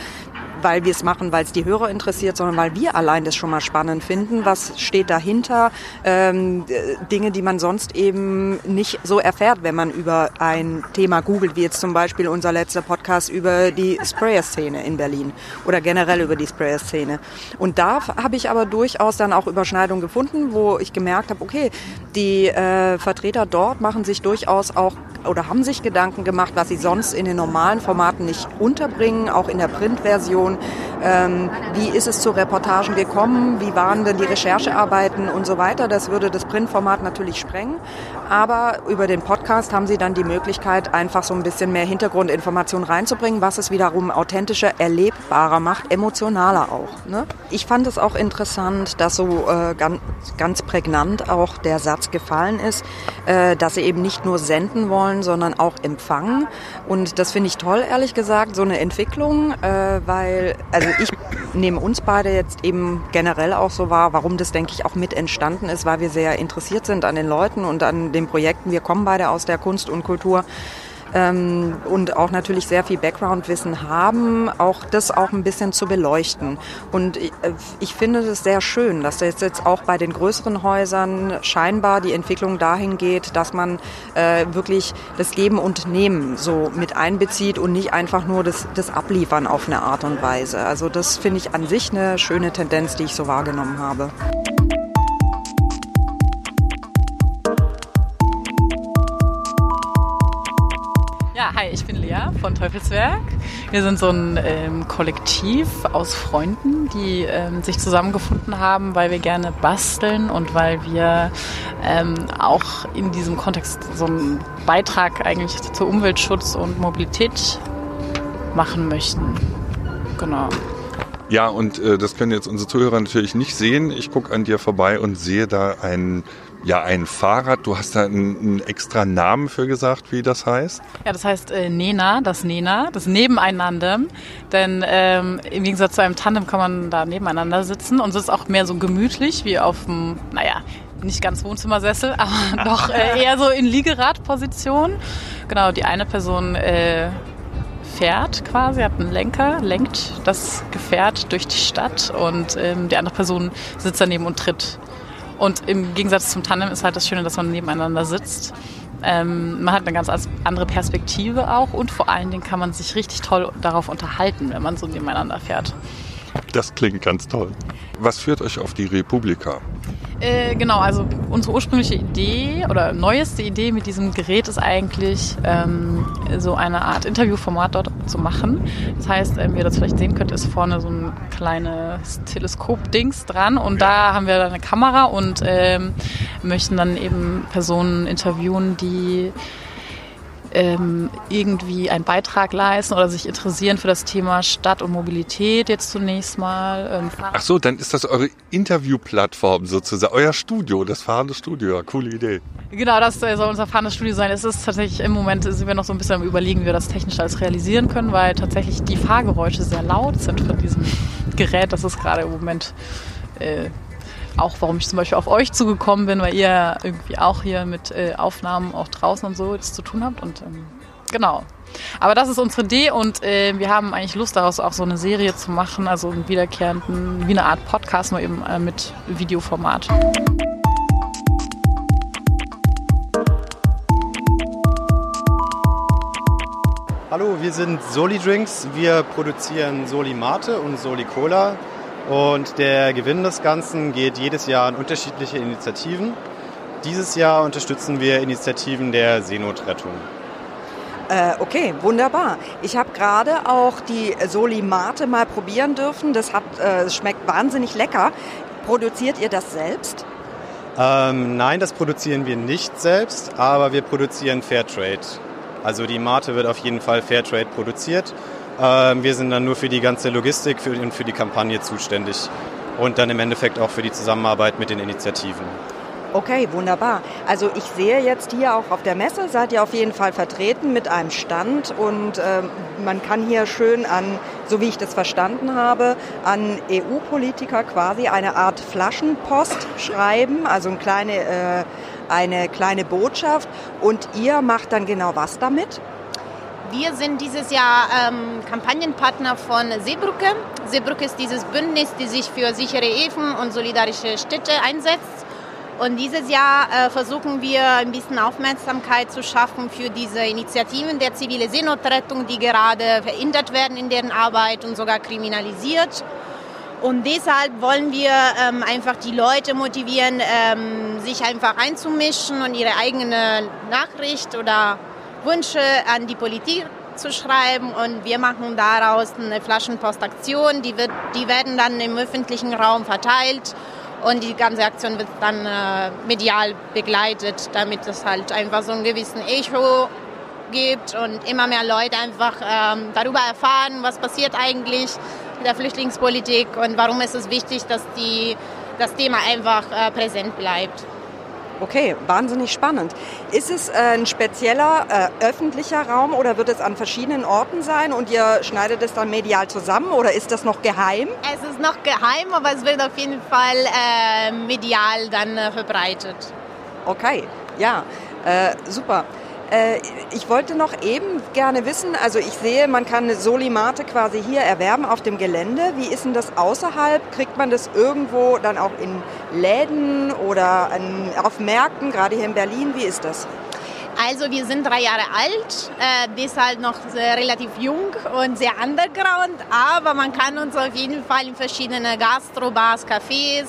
weil wir es machen, weil es die Hörer interessiert, sondern weil wir allein das schon mal spannend finden. Was steht dahinter? Ähm, Dinge, die man sonst eben nicht so erfährt, wenn man über ein Thema googelt, wie jetzt zum Beispiel unser letzter Podcast über die Sprayer-Szene in Berlin oder generell über die Sprayer-Szene. Und da habe ich aber durchaus dann auch Überschneidungen gefunden, wo ich gemerkt habe, okay, die äh, Vertreter dort machen sich durchaus auch oder haben sich Gedanken gemacht, was sie sonst in den normalen Formaten nicht unterbringen, auch in der Printversion. Ähm, wie ist es zu Reportagen gekommen? Wie waren denn die Recherchearbeiten und so weiter? Das würde das Printformat natürlich sprengen. Aber über den Podcast haben sie dann die Möglichkeit, einfach so ein bisschen mehr Hintergrundinformation reinzubringen, was es wiederum authentischer, erlebbarer macht, emotionaler auch. Ne? Ich fand es auch interessant, dass so äh, ganz, ganz prägnant auch der Satz gefallen ist, äh, dass sie eben nicht nur senden wollen, wollen, sondern auch empfangen. Und das finde ich toll, ehrlich gesagt, so eine Entwicklung, äh, weil, also ich nehme uns beide jetzt eben generell auch so wahr, warum das, denke ich, auch mit entstanden ist, weil wir sehr interessiert sind an den Leuten und an den Projekten. Wir kommen beide aus der Kunst und Kultur ähm, und auch natürlich sehr viel Background-Wissen haben, auch das auch ein bisschen zu beleuchten. Und ich, äh, ich finde es sehr schön, dass das jetzt auch bei den größeren Häusern scheinbar die Entwicklung dahin geht, dass man äh, wirklich das Geben und Nehmen so mit einbezieht und nicht einfach nur das, das Abliefern auf eine Art und Weise. Also das finde ich an sich eine schöne Tendenz, die ich so wahrgenommen habe. Lea von Teufelswerk. Wir sind so ein ähm, Kollektiv aus Freunden, die ähm, sich zusammengefunden haben, weil wir gerne basteln und weil wir ähm, auch in diesem Kontext so einen Beitrag eigentlich zu Umweltschutz und Mobilität machen möchten. Genau. Ja, und äh, das können jetzt unsere Zuhörer natürlich nicht sehen. Ich gucke an dir vorbei und sehe da ein, ja, ein Fahrrad. Du hast da einen, einen extra Namen für gesagt, wie das heißt? Ja, das heißt äh, Nena, das Nena, das Nebeneinander. Denn ähm, im Gegensatz zu einem Tandem kann man da nebeneinander sitzen und es ist auch mehr so gemütlich wie auf dem, naja, nicht ganz Wohnzimmersessel, aber doch äh, eher so in Liegeradposition. Genau, die eine Person äh, fährt quasi, hat einen Lenker, lenkt das Gefährt durch die Stadt und ähm, die andere Person sitzt daneben und tritt. Und im Gegensatz zum Tandem ist halt das Schöne, dass man nebeneinander sitzt. Ähm, man hat eine ganz andere Perspektive auch und vor allen Dingen kann man sich richtig toll darauf unterhalten, wenn man so nebeneinander fährt. Das klingt ganz toll. Was führt euch auf die Republika? Äh, genau, also unsere ursprüngliche Idee oder neueste Idee mit diesem Gerät ist eigentlich ähm, so eine Art Interviewformat dort zu machen. Das heißt, ähm, wie ihr das vielleicht sehen könnt, ist vorne so ein kleines Teleskop-Dings dran und da haben wir eine Kamera und ähm, möchten dann eben Personen interviewen, die ähm, irgendwie einen Beitrag leisten oder sich interessieren für das Thema Stadt und Mobilität jetzt zunächst mal. Ähm, Ach so, dann ist das eure Interviewplattform sozusagen, euer Studio, das fahrende Studio. Ja, coole Idee. Genau, das soll unser fahrendes Studio sein. Es ist tatsächlich im Moment, sind wir noch so ein bisschen am überlegen, wie wir das technisch alles realisieren können, weil tatsächlich die Fahrgeräusche sehr laut sind von diesem Gerät. Das ist gerade im Moment äh, auch warum ich zum Beispiel auf euch zugekommen bin, weil ihr irgendwie auch hier mit äh, Aufnahmen auch draußen und so zu tun habt. Und ähm, genau. Aber das ist unsere Idee und äh, wir haben eigentlich Lust daraus auch so eine Serie zu machen, also einen wiederkehrenden, wie eine Art Podcast, nur eben äh, mit Videoformat. Hallo, wir sind Soli Drinks. Wir produzieren Soli Mate und Soli Cola. Und der Gewinn des Ganzen geht jedes Jahr an unterschiedliche Initiativen. Dieses Jahr unterstützen wir Initiativen der Seenotrettung. Äh, okay, wunderbar. Ich habe gerade auch die Solimate mal probieren dürfen. Das hat, äh, schmeckt wahnsinnig lecker. Produziert ihr das selbst? Ähm, nein, das produzieren wir nicht selbst, aber wir produzieren Fairtrade. Also die Mate wird auf jeden Fall Fairtrade produziert wir sind dann nur für die ganze Logistik und für die Kampagne zuständig und dann im Endeffekt auch für die Zusammenarbeit mit den Initiativen. Okay, wunderbar. Also ich sehe jetzt hier auch auf der Messe, seid ihr auf jeden Fall vertreten mit einem Stand und äh, man kann hier schön an, so wie ich das verstanden habe, an EU-Politiker quasi eine Art Flaschenpost schreiben, also eine kleine, äh, eine kleine Botschaft und ihr macht dann genau was damit? Wir sind dieses Jahr ähm, Kampagnenpartner von Seebrücke. Seebrücke ist dieses Bündnis, das sich für sichere Häfen und solidarische Städte einsetzt. Und dieses Jahr äh, versuchen wir ein bisschen Aufmerksamkeit zu schaffen für diese Initiativen der zivile Seenotrettung, die gerade verhindert werden in deren Arbeit und sogar kriminalisiert. Und deshalb wollen wir ähm, einfach die Leute motivieren, ähm, sich einfach einzumischen und ihre eigene Nachricht oder Wünsche an die Politik zu schreiben und wir machen daraus eine Flaschenpostaktion, die, wird, die werden dann im öffentlichen Raum verteilt und die ganze Aktion wird dann äh, medial begleitet, damit es halt einfach so einen gewissen Echo gibt und immer mehr Leute einfach ähm, darüber erfahren, was passiert eigentlich mit der Flüchtlingspolitik und warum ist es wichtig, dass die, das Thema einfach äh, präsent bleibt. Okay, wahnsinnig spannend. Ist es äh, ein spezieller äh, öffentlicher Raum oder wird es an verschiedenen Orten sein und ihr schneidet es dann medial zusammen oder ist das noch geheim? Es ist noch geheim, aber es wird auf jeden Fall äh, medial dann äh, verbreitet. Okay, ja, äh, super. Äh, ich wollte noch eben gerne wissen, also ich sehe, man kann eine Solimate quasi hier erwerben auf dem Gelände. Wie ist denn das außerhalb? Kriegt man das irgendwo dann auch in Läden oder auf Märkten, gerade hier in Berlin? Wie ist das? Also wir sind drei Jahre alt, äh, deshalb noch relativ jung und sehr underground, aber man kann uns auf jeden Fall in verschiedene Gastrobars, Cafés,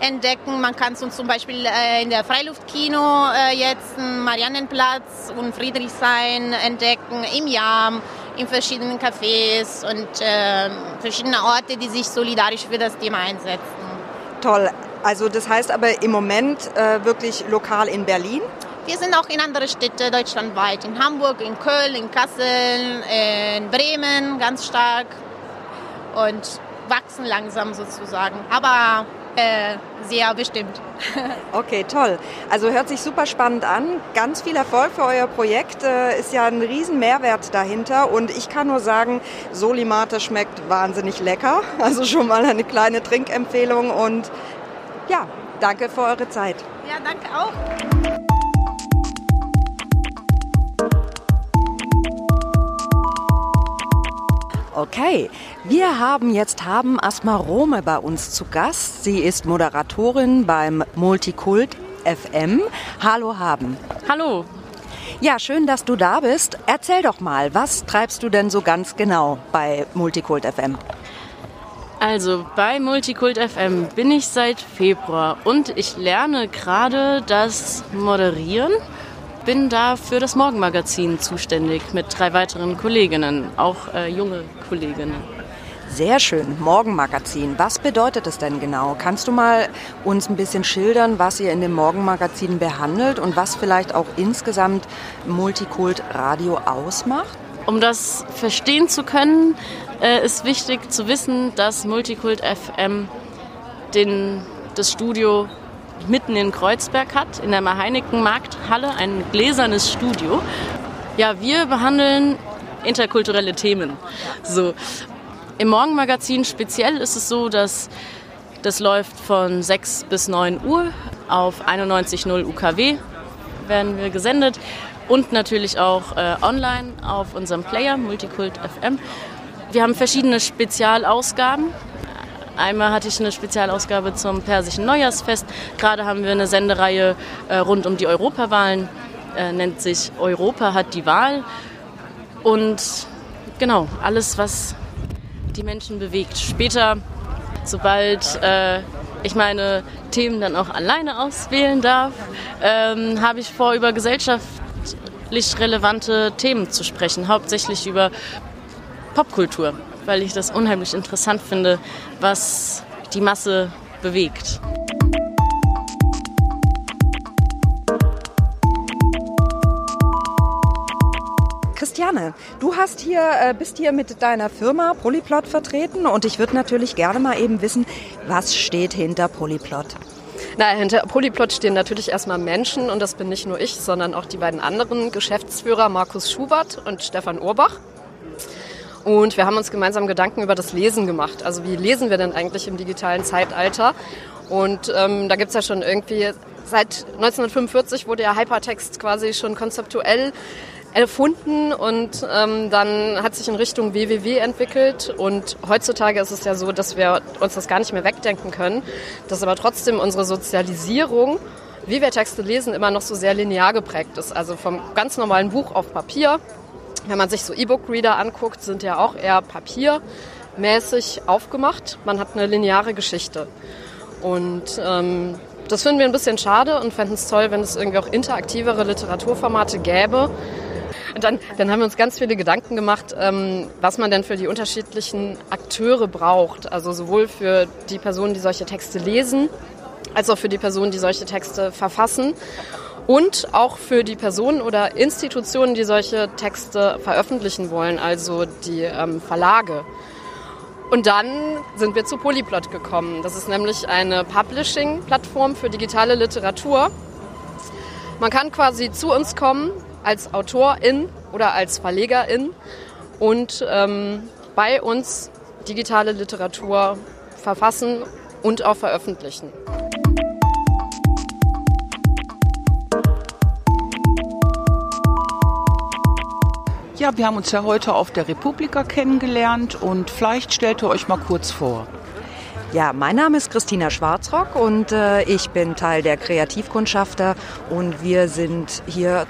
entdecken. Man kann zum Beispiel äh, in der Freiluftkino äh, jetzt Mariannenplatz und Friedrichshain entdecken, im Jam, in verschiedenen Cafés und äh, verschiedene Orte, die sich solidarisch für das Thema einsetzen. Toll. Also das heißt aber im Moment äh, wirklich lokal in Berlin? Wir sind auch in andere Städte deutschlandweit, in Hamburg, in Köln, in Kassel, in Bremen ganz stark und wachsen langsam sozusagen, aber äh, sehr bestimmt. okay, toll. Also hört sich super spannend an. Ganz viel Erfolg für euer Projekt. Äh, ist ja ein riesen Mehrwert dahinter und ich kann nur sagen, Solimate schmeckt wahnsinnig lecker. Also schon mal eine kleine Trinkempfehlung und ja, danke für eure Zeit. Ja, danke auch. Okay, wir haben jetzt Haben Asma Rome bei uns zu Gast. Sie ist Moderatorin beim Multikult FM. Hallo Haben. Hallo. Ja, schön, dass du da bist. Erzähl doch mal, was treibst du denn so ganz genau bei Multikult FM? Also bei Multikult FM bin ich seit Februar und ich lerne gerade das Moderieren. Bin da für das Morgenmagazin zuständig mit drei weiteren Kolleginnen, auch äh, junge Kolleginnen. Sehr schön, Morgenmagazin. Was bedeutet es denn genau? Kannst du mal uns ein bisschen schildern, was ihr in dem Morgenmagazin behandelt und was vielleicht auch insgesamt Multikult Radio ausmacht? Um das verstehen zu können, äh, ist wichtig zu wissen, dass Multikult FM den, das Studio mitten in Kreuzberg hat, in der Heineken Markthalle, ein gläsernes Studio. Ja, wir behandeln interkulturelle Themen. So. Im Morgenmagazin speziell ist es so, dass das läuft von 6 bis 9 Uhr auf 91.0 UKW werden wir gesendet und natürlich auch äh, online auf unserem Player Multikult FM. Wir haben verschiedene Spezialausgaben. Einmal hatte ich eine Spezialausgabe zum persischen Neujahrsfest. Gerade haben wir eine Sendereihe äh, rund um die Europawahlen. Äh, nennt sich Europa hat die Wahl. Und genau, alles, was die Menschen bewegt. Später, sobald äh, ich meine Themen dann auch alleine auswählen darf, ähm, habe ich vor, über gesellschaftlich relevante Themen zu sprechen. Hauptsächlich über Popkultur, weil ich das unheimlich interessant finde, was die Masse bewegt. Christiane, du hast hier, äh, bist hier mit deiner Firma Polyplot vertreten und ich würde natürlich gerne mal eben wissen, was steht hinter Polyplot? Na, hinter Polyplot stehen natürlich erstmal Menschen und das bin nicht nur ich, sondern auch die beiden anderen Geschäftsführer Markus Schubert und Stefan Urbach. Und wir haben uns gemeinsam Gedanken über das Lesen gemacht. Also wie lesen wir denn eigentlich im digitalen Zeitalter? Und ähm, da gibt's ja schon irgendwie, seit 1945 wurde ja Hypertext quasi schon konzeptuell erfunden und ähm, dann hat sich in Richtung WWW entwickelt und heutzutage ist es ja so, dass wir uns das gar nicht mehr wegdenken können, dass aber trotzdem unsere Sozialisierung, wie wir Texte lesen, immer noch so sehr linear geprägt ist. Also vom ganz normalen Buch auf Papier wenn man sich so E-Book-Reader anguckt, sind ja auch eher papiermäßig aufgemacht. Man hat eine lineare Geschichte. Und ähm, das finden wir ein bisschen schade und fänden es toll, wenn es irgendwie auch interaktivere Literaturformate gäbe. Und dann, dann haben wir uns ganz viele Gedanken gemacht, ähm, was man denn für die unterschiedlichen Akteure braucht. Also sowohl für die Personen, die solche Texte lesen, als auch für die Personen, die solche Texte verfassen und auch für die Personen oder Institutionen, die solche Texte veröffentlichen wollen, also die ähm, Verlage. Und dann sind wir zu Polyplot gekommen. Das ist nämlich eine Publishing-Plattform für digitale Literatur. Man kann quasi zu uns kommen als Autorin oder als Verlegerin und ähm, bei uns digitale Literatur verfassen und auch veröffentlichen. Ja, wir haben uns ja heute auf der Republika kennengelernt und vielleicht stellt ihr euch mal kurz vor. Ja, mein Name ist Christina Schwarzrock und äh, ich bin Teil der Kreativkundschafter und wir sind hier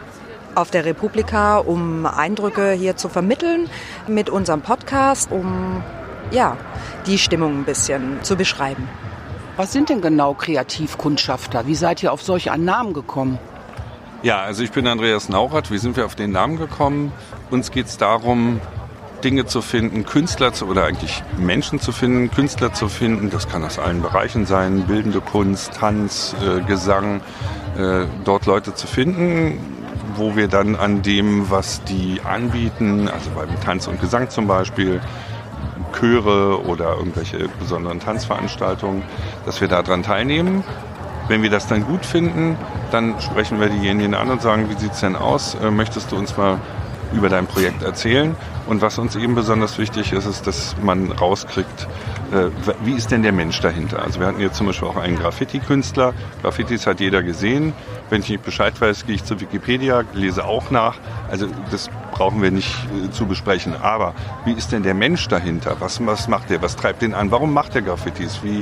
auf der Republika, um Eindrücke hier zu vermitteln mit unserem Podcast, um ja, die Stimmung ein bisschen zu beschreiben. Was sind denn genau Kreativkundschafter? Wie seid ihr auf solch einen Namen gekommen? Ja, also ich bin Andreas Naurath. Wie sind wir auf den Namen gekommen? Uns geht es darum, Dinge zu finden, Künstler zu, oder eigentlich Menschen zu finden, Künstler zu finden. Das kann aus allen Bereichen sein, bildende Kunst, Tanz, äh, Gesang, äh, dort Leute zu finden, wo wir dann an dem, was die anbieten, also beim Tanz und Gesang zum Beispiel, Chöre oder irgendwelche besonderen Tanzveranstaltungen, dass wir daran teilnehmen. Wenn wir das dann gut finden, dann sprechen wir diejenigen an und sagen, wie sieht es denn aus? Äh, möchtest du uns mal über dein Projekt erzählen? Und was uns eben besonders wichtig ist, ist, dass man rauskriegt, äh, wie ist denn der Mensch dahinter? Also wir hatten jetzt zum Beispiel auch einen Graffiti-Künstler. Graffitis hat jeder gesehen. Wenn ich nicht Bescheid weiß, gehe ich zu Wikipedia, lese auch nach. Also das brauchen wir nicht äh, zu besprechen. Aber wie ist denn der Mensch dahinter? Was, was macht er? Was treibt ihn an? Warum macht er Graffitis? Wie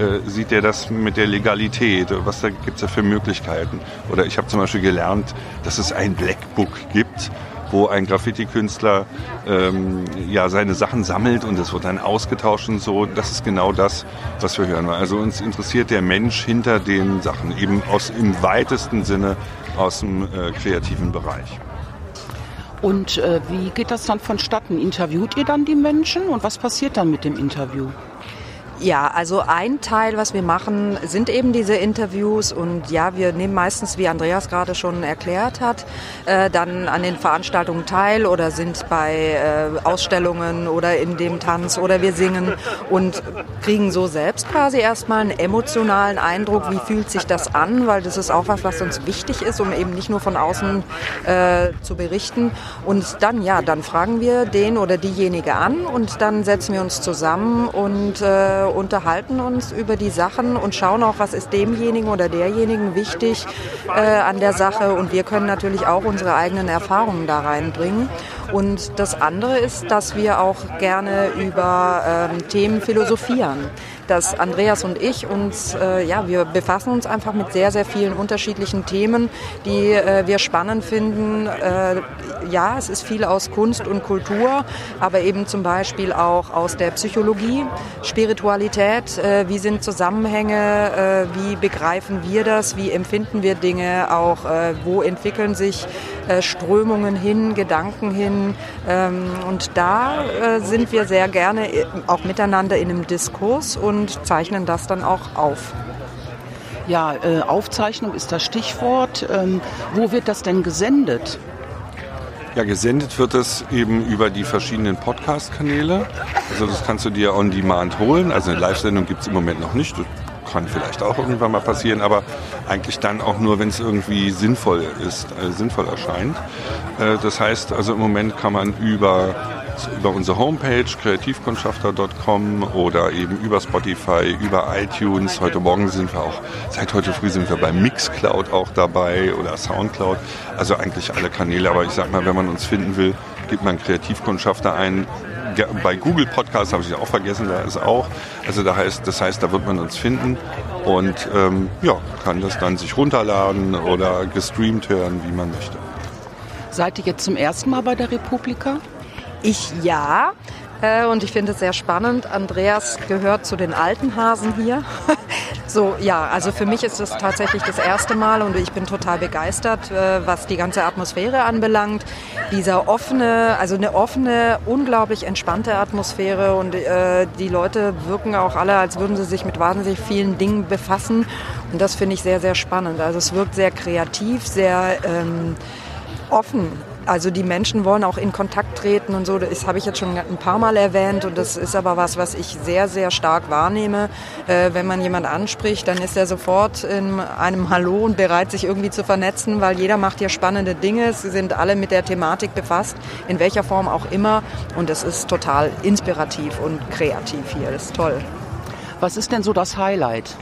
äh, sieht er das mit der Legalität? Was gibt es da für Möglichkeiten? Oder ich habe zum Beispiel gelernt, dass es ein Blackbook gibt wo ein Graffiti-Künstler ähm, ja seine Sachen sammelt und es wird dann ausgetauscht und so. Das ist genau das, was wir hören. Also uns interessiert der Mensch hinter den Sachen, eben aus im weitesten Sinne aus dem äh, kreativen Bereich. Und äh, wie geht das dann vonstatten? Interviewt ihr dann die Menschen und was passiert dann mit dem Interview? Ja, also ein Teil, was wir machen, sind eben diese Interviews und ja, wir nehmen meistens, wie Andreas gerade schon erklärt hat, äh, dann an den Veranstaltungen teil oder sind bei äh, Ausstellungen oder in dem Tanz oder wir singen und kriegen so selbst quasi erstmal einen emotionalen Eindruck, wie fühlt sich das an, weil das ist auch was, was uns wichtig ist, um eben nicht nur von außen äh, zu berichten. Und dann, ja, dann fragen wir den oder diejenige an und dann setzen wir uns zusammen und äh, unterhalten uns über die Sachen und schauen auch, was ist demjenigen oder derjenigen wichtig äh, an der Sache. Und wir können natürlich auch unsere eigenen Erfahrungen da reinbringen. Und das andere ist, dass wir auch gerne über ähm, Themen philosophieren dass Andreas und ich uns, äh, ja, wir befassen uns einfach mit sehr, sehr vielen unterschiedlichen Themen, die äh, wir spannend finden. Äh, ja, es ist viel aus Kunst und Kultur, aber eben zum Beispiel auch aus der Psychologie, Spiritualität, äh, wie sind Zusammenhänge, äh, wie begreifen wir das, wie empfinden wir Dinge, auch äh, wo entwickeln sich Strömungen hin, Gedanken hin. Ähm, und da sind wir sehr gerne auch miteinander in einem Diskurs und und zeichnen das dann auch auf. Ja, äh, Aufzeichnung ist das Stichwort. Ähm, wo wird das denn gesendet? Ja, gesendet wird es eben über die verschiedenen Podcast-Kanäle. Also das kannst du dir on demand holen. Also eine Live-Sendung gibt es im Moment noch nicht. Kann vielleicht auch irgendwann mal passieren, aber eigentlich dann auch nur, wenn es irgendwie sinnvoll ist, äh, sinnvoll erscheint. Äh, das heißt, also im Moment kann man über über unsere Homepage kreativkundschafter.com oder eben über Spotify, über iTunes. Heute Morgen sind wir auch, seit heute früh sind wir bei Mixcloud auch dabei oder Soundcloud. Also eigentlich alle Kanäle. Aber ich sag mal, wenn man uns finden will, gibt man Kreativkundschafter ein. Bei Google Podcast habe ich auch vergessen, da ist auch. Also da heißt, das heißt, da wird man uns finden und ähm, ja, kann das dann sich runterladen oder gestreamt hören, wie man möchte. Seid ihr jetzt zum ersten Mal bei der Republika? Ich ja. Äh, und ich finde es sehr spannend. Andreas gehört zu den alten Hasen hier. so, ja, also für mich ist es tatsächlich das erste Mal und ich bin total begeistert, äh, was die ganze Atmosphäre anbelangt. Dieser offene, also eine offene, unglaublich entspannte Atmosphäre und äh, die Leute wirken auch alle, als würden sie sich mit wahnsinnig vielen Dingen befassen. Und das finde ich sehr, sehr spannend. Also es wirkt sehr kreativ, sehr ähm, offen also die Menschen wollen auch in Kontakt treten und so. Das habe ich jetzt schon ein paar Mal erwähnt und das ist aber was, was ich sehr, sehr stark wahrnehme. Äh, wenn man jemand anspricht, dann ist er sofort in einem Hallo und bereit, sich irgendwie zu vernetzen, weil jeder macht hier spannende Dinge. Sie sind alle mit der Thematik befasst, in welcher Form auch immer. Und es ist total inspirativ und kreativ hier. Das ist toll. Was ist denn so das Highlight?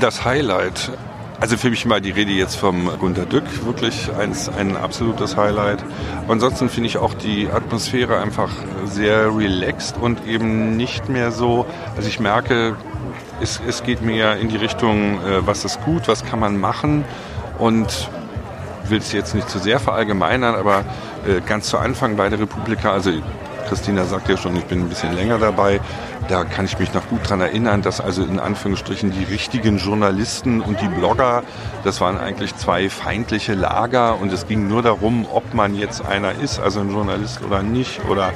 Das Highlight also für mich mal die Rede jetzt vom Gunter Dück, wirklich eins, ein absolutes Highlight. Ansonsten finde ich auch die Atmosphäre einfach sehr relaxed und eben nicht mehr so, also ich merke, es, es geht mehr in die Richtung, äh, was ist gut, was kann man machen und will es jetzt nicht zu sehr verallgemeinern, aber äh, ganz zu Anfang bei der Republika, also Christina sagt ja schon, ich bin ein bisschen länger dabei, da kann ich mich noch gut dran erinnern, dass also in Anführungsstrichen die richtigen Journalisten und die Blogger, das waren eigentlich zwei feindliche Lager und es ging nur darum, ob man jetzt einer ist, also ein Journalist oder nicht oder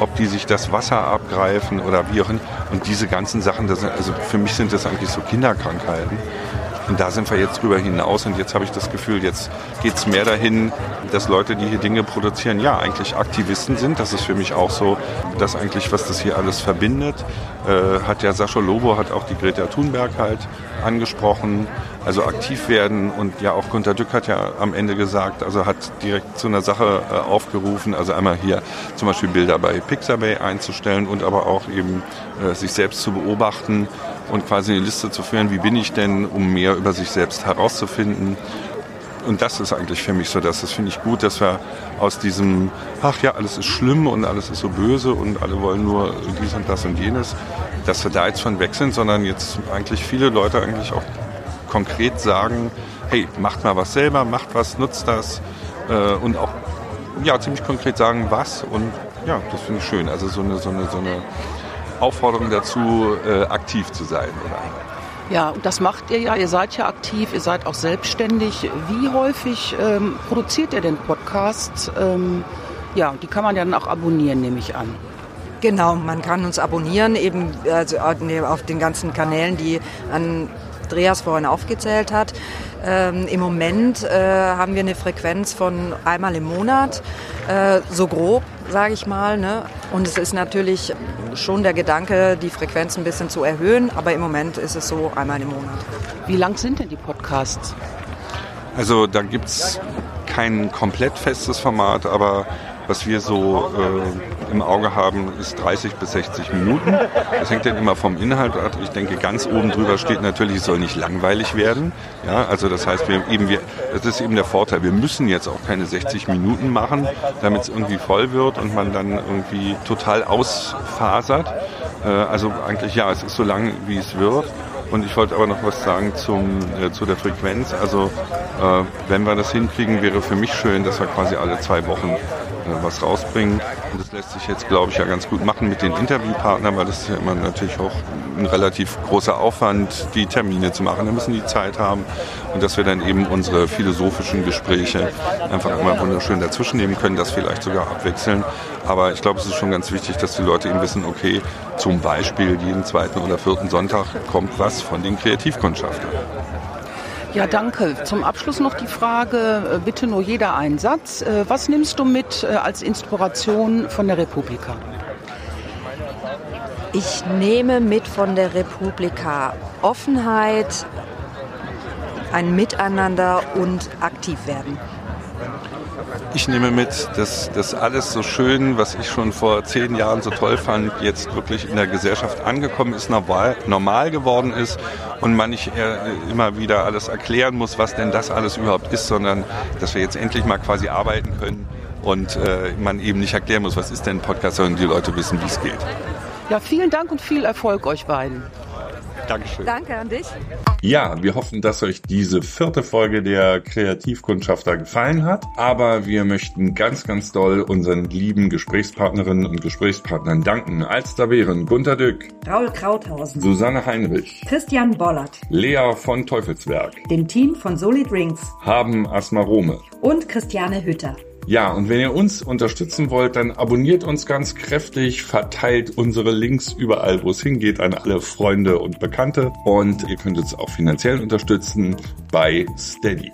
ob die sich das Wasser abgreifen oder wie auch immer. Und diese ganzen Sachen, das, also für mich sind das eigentlich so Kinderkrankheiten. Und da sind wir jetzt drüber hinaus und jetzt habe ich das Gefühl, jetzt geht es mehr dahin, dass Leute, die hier Dinge produzieren, ja, eigentlich Aktivisten sind. Das ist für mich auch so, das eigentlich, was das hier alles verbindet. Äh, hat ja Sascha Lobo, hat auch die Greta Thunberg halt angesprochen. Also aktiv werden und ja auch Gunter Dück hat ja am Ende gesagt, also hat direkt zu einer Sache äh, aufgerufen, also einmal hier zum Beispiel Bilder bei Pixabay einzustellen und aber auch eben äh, sich selbst zu beobachten und quasi eine Liste zu führen, wie bin ich denn, um mehr über sich selbst herauszufinden. Und das ist eigentlich für mich so, dass das finde ich gut, dass wir aus diesem, ach ja, alles ist schlimm und alles ist so böse und alle wollen nur dies und das und jenes, dass wir da jetzt von weg sind, sondern jetzt eigentlich viele Leute eigentlich auch konkret sagen, hey, macht mal was selber, macht was, nutzt das äh, und auch ja, ziemlich konkret sagen, was und ja, das finde ich schön. Also so eine, so eine, so eine Aufforderung dazu, äh, aktiv zu sein. Oder? Ja, das macht ihr ja. Ihr seid ja aktiv, ihr seid auch selbstständig. Wie häufig ähm, produziert ihr denn Podcasts? Ähm, ja, die kann man ja dann auch abonnieren, nehme ich an. Genau, man kann uns abonnieren, eben also auf den ganzen Kanälen, die Andreas vorhin aufgezählt hat. Ähm, Im Moment äh, haben wir eine Frequenz von einmal im Monat, äh, so grob, sage ich mal. Ne? Und es ist natürlich schon der Gedanke, die Frequenz ein bisschen zu erhöhen, aber im Moment ist es so einmal im Monat. Wie lang sind denn die Podcasts? Also da gibt es kein komplett festes Format, aber was wir so äh, im Auge haben, ist 30 bis 60 Minuten. Das hängt dann immer vom Inhalt ab. Ich denke, ganz oben drüber steht natürlich, es soll nicht langweilig werden. Ja, also das heißt, wir eben, wir, das ist eben der Vorteil. Wir müssen jetzt auch keine 60 Minuten machen, damit es irgendwie voll wird und man dann irgendwie total ausfasert. Äh, also eigentlich ja, es ist so lang, wie es wird. Und ich wollte aber noch was sagen zum, äh, zu der Frequenz. Also äh, wenn wir das hinkriegen, wäre für mich schön, dass wir quasi alle zwei Wochen was rausbringen. Und das lässt sich jetzt, glaube ich, ja ganz gut machen mit den Interviewpartnern, weil das ist ja immer natürlich auch ein relativ großer Aufwand, die Termine zu machen. Da müssen die Zeit haben und dass wir dann eben unsere philosophischen Gespräche einfach immer wunderschön dazwischen nehmen können, das vielleicht sogar abwechseln. Aber ich glaube, es ist schon ganz wichtig, dass die Leute eben wissen, okay, zum Beispiel jeden zweiten oder vierten Sonntag kommt was von den Kreativkundschaftern. Ja, danke. Zum Abschluss noch die Frage, äh, bitte nur jeder einen Satz. Äh, was nimmst du mit äh, als Inspiration von der Republika? Ich nehme mit von der Republika Offenheit, ein Miteinander und aktiv werden. Ich nehme mit, dass das alles so schön, was ich schon vor zehn Jahren so toll fand, jetzt wirklich in der Gesellschaft angekommen ist, normal, normal geworden ist und man nicht immer wieder alles erklären muss, was denn das alles überhaupt ist, sondern dass wir jetzt endlich mal quasi arbeiten können und äh, man eben nicht erklären muss, was ist denn ein Podcast, sondern die Leute wissen, wie es geht. Ja, vielen Dank und viel Erfolg euch beiden. Dankeschön. Danke an dich. Ja, wir hoffen, dass euch diese vierte Folge der Kreativkundschafter gefallen hat. Aber wir möchten ganz, ganz doll unseren lieben Gesprächspartnerinnen und Gesprächspartnern danken. Als da wären Gunter Dück, Raul Krauthausen, Susanne Heinrich, Christian Bollert, Lea von Teufelswerk, dem Team von Solid Rings, haben Asmarome und Christiane Hütter. Ja, und wenn ihr uns unterstützen wollt, dann abonniert uns ganz kräftig, verteilt unsere Links überall, wo es hingeht, an alle Freunde und Bekannte. Und ihr könnt uns auch finanziell unterstützen bei Steady.